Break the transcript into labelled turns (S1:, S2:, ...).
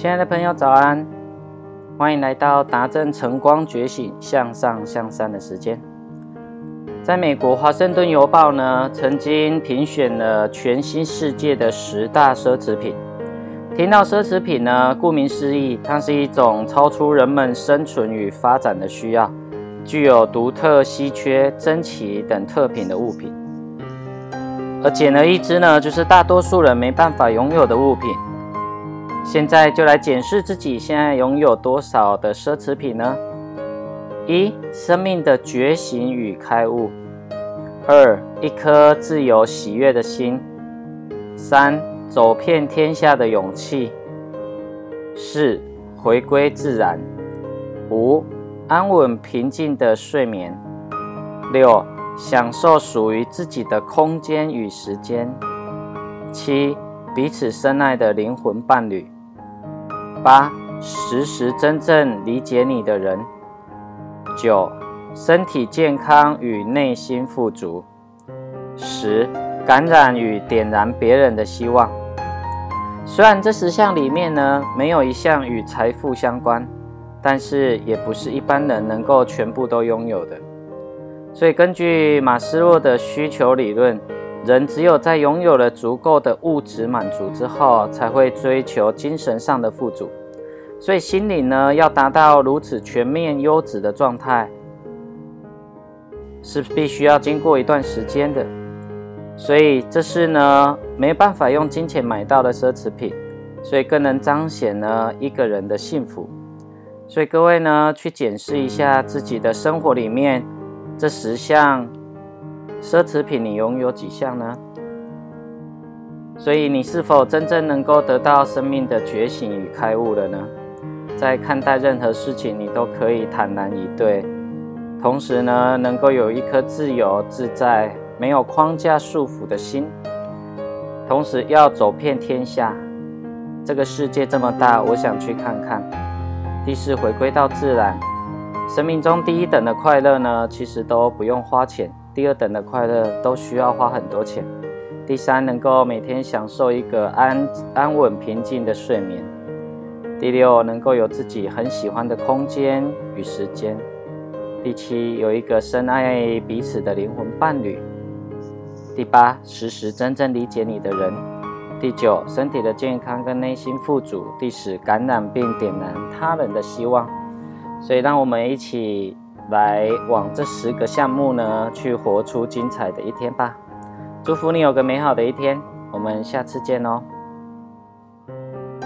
S1: 亲爱的朋友，早安！欢迎来到达正晨光觉醒向上向善的时间。在美国华盛顿邮报呢，曾经评选了全新世界的十大奢侈品。听到奢侈品呢，顾名思义，它是一种超出人们生存与发展的需要，具有独特、稀缺、珍奇等特品的物品。而简而易之呢，就是大多数人没办法拥有的物品。现在就来检视自己现在拥有多少的奢侈品呢？一、生命的觉醒与开悟；二、一颗自由喜悦的心；三、走遍天下的勇气；四、回归自然；五、安稳平静的睡眠；六、享受属于自己的空间与时间；七、彼此深爱的灵魂伴侣。八，时时真正理解你的人。九，身体健康与内心富足。十，感染与点燃别人的希望。虽然这十项里面呢，没有一项与财富相关，但是也不是一般人能够全部都拥有的。所以根据马斯洛的需求理论，人只有在拥有了足够的物质满足之后，才会追求精神上的富足。所以心灵呢，要达到如此全面优质的状态，是必须要经过一段时间的。所以这是呢，没办法用金钱买到的奢侈品，所以更能彰显呢一个人的幸福。所以各位呢，去检视一下自己的生活里面这十项奢侈品，你拥有几项呢？所以你是否真正能够得到生命的觉醒与开悟了呢？在看待任何事情，你都可以坦然以对，同时呢，能够有一颗自由自在、没有框架束缚的心。同时，要走遍天下，这个世界这么大，我想去看看。第四，回归到自然。生命中第一等的快乐呢，其实都不用花钱；第二等的快乐都需要花很多钱。第三，能够每天享受一个安安稳平静的睡眠。第六，能够有自己很喜欢的空间与时间；第七，有一个深爱彼此的灵魂伴侣；第八，时时真正理解你的人；第九，身体的健康跟内心富足；第十，感染并点燃他人的希望。所以，让我们一起来往这十个项目呢，去活出精彩的一天吧！祝福你有个美好的一天，我们下次见哦。